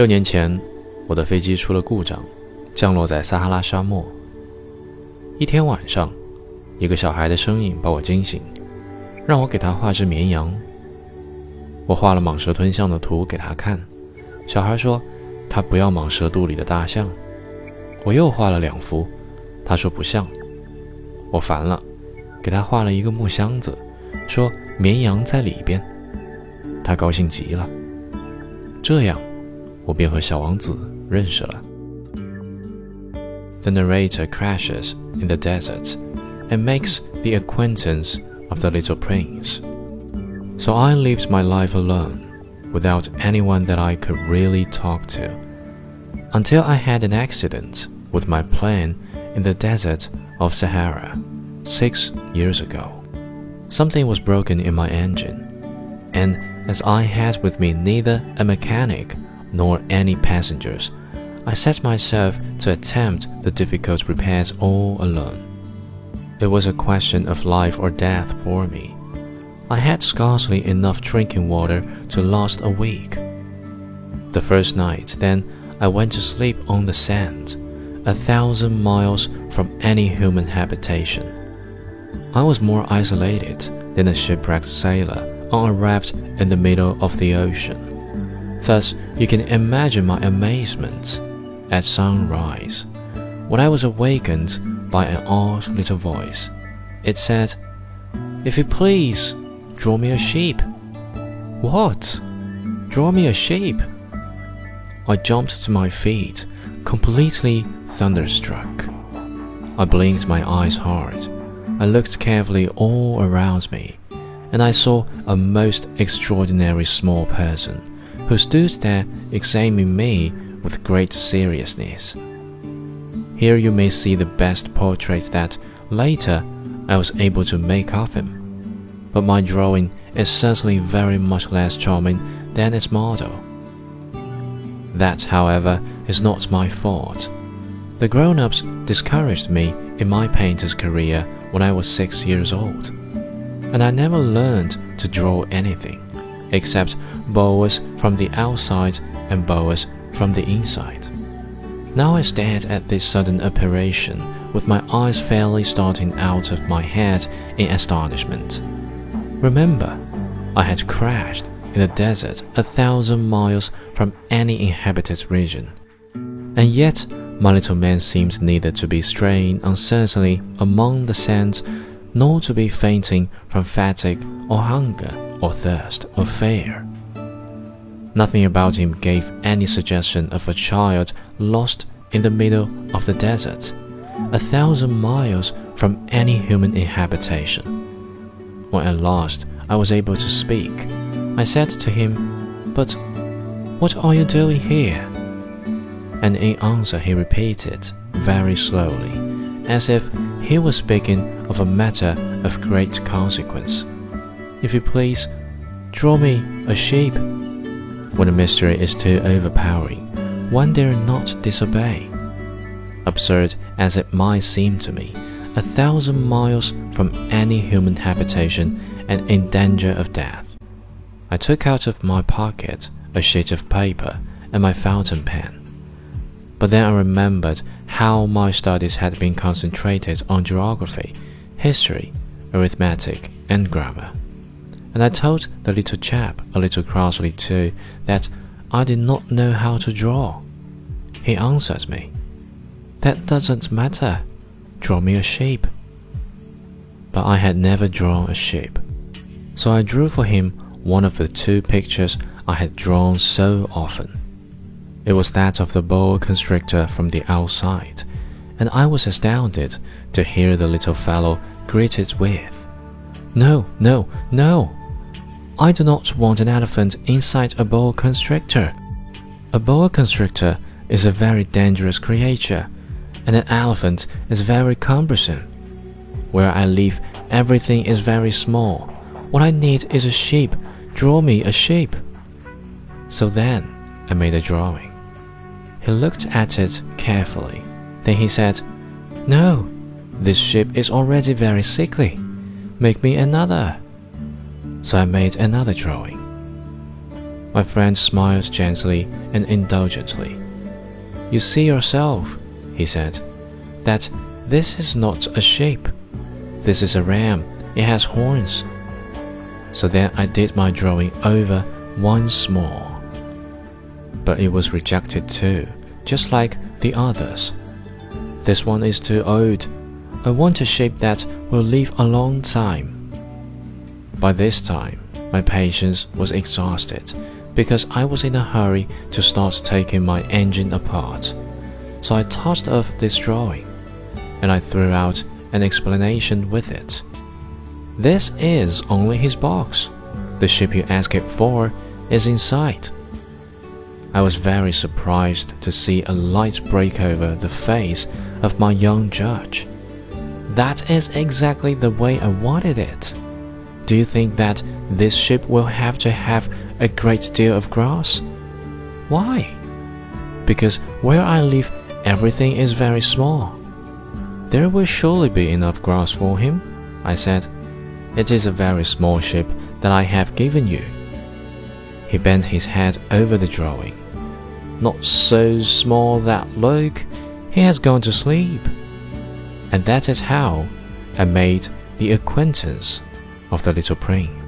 六年前，我的飞机出了故障，降落在撒哈拉沙漠。一天晚上，一个小孩的声音把我惊醒，让我给他画只绵羊。我画了蟒蛇吞象的图给他看，小孩说他不要蟒蛇肚里的大象。我又画了两幅，他说不像。我烦了，给他画了一个木箱子，说绵羊在里边。他高兴极了。这样。我便和小王子认识了。The narrator crashes in the desert and makes the acquaintance of the little prince. So I lived my life alone, without anyone that I could really talk to, until I had an accident with my plane in the desert of Sahara six years ago. Something was broken in my engine, and as I had with me neither a mechanic nor any passengers. I set myself to attempt the difficult repairs all alone. It was a question of life or death for me. I had scarcely enough drinking water to last a week. The first night, then, I went to sleep on the sand, a thousand miles from any human habitation. I was more isolated than a shipwrecked sailor on a raft in the middle of the ocean. Thus, you can imagine my amazement at sunrise when I was awakened by an odd little voice. It said, If you please, draw me a sheep. What? Draw me a sheep? I jumped to my feet, completely thunderstruck. I blinked my eyes hard. I looked carefully all around me, and I saw a most extraordinary small person who stood there examining me with great seriousness. Here you may see the best portrait that, later, I was able to make of him. But my drawing is certainly very much less charming than its model. That, however, is not my fault. The grown ups discouraged me in my painter's career when I was six years old, and I never learned to draw anything except boas from the outside and boas from the inside. Now I stared at this sudden apparition with my eyes fairly starting out of my head in astonishment. Remember, I had crashed in a desert a thousand miles from any inhabited region. And yet, my little man seemed neither to be straying uncertainly among the sands nor to be fainting from fatigue or hunger or thirst or fear. Nothing about him gave any suggestion of a child lost in the middle of the desert, a thousand miles from any human inhabitation. When at last I was able to speak, I said to him, But what are you doing here? And in answer, he repeated very slowly, as if he was speaking of a matter of great consequence. If you please, draw me a sheep. When a mystery is too overpowering, one dare not disobey. Absurd as it might seem to me, a thousand miles from any human habitation and in danger of death. I took out of my pocket a sheet of paper and my fountain pen. But then I remembered how my studies had been concentrated on geography, history, arithmetic, and grammar and I told the little chap a little crossly too that I did not know how to draw. He answered me, That doesn't matter. Draw me a sheep. But I had never drawn a sheep, so I drew for him one of the two pictures I had drawn so often. It was that of the boa constrictor from the outside, and I was astounded to hear the little fellow greet it with, No, no, no! I do not want an elephant inside a boa constrictor. A boa constrictor is a very dangerous creature, and an elephant is very cumbersome. Where I live, everything is very small. What I need is a sheep. Draw me a sheep. So then, I made a drawing. He looked at it carefully. Then he said, No, this sheep is already very sickly. Make me another so I made another drawing. My friend smiled gently and indulgently. You see yourself, he said, that this is not a sheep. This is a ram. It has horns. So then I did my drawing over once more. But it was rejected too, just like the others. This one is too old. I want a shape that will live a long time. By this time, my patience was exhausted because I was in a hurry to start taking my engine apart. So I tossed off this drawing and I threw out an explanation with it. This is only his box. The ship you asked it for is inside. I was very surprised to see a light break over the face of my young judge. That is exactly the way I wanted it. Do you think that this ship will have to have a great deal of grass? Why? Because where I live, everything is very small. There will surely be enough grass for him, I said. It is a very small ship that I have given you. He bent his head over the drawing. Not so small that look, he has gone to sleep. And that is how I made the acquaintance of the little prince.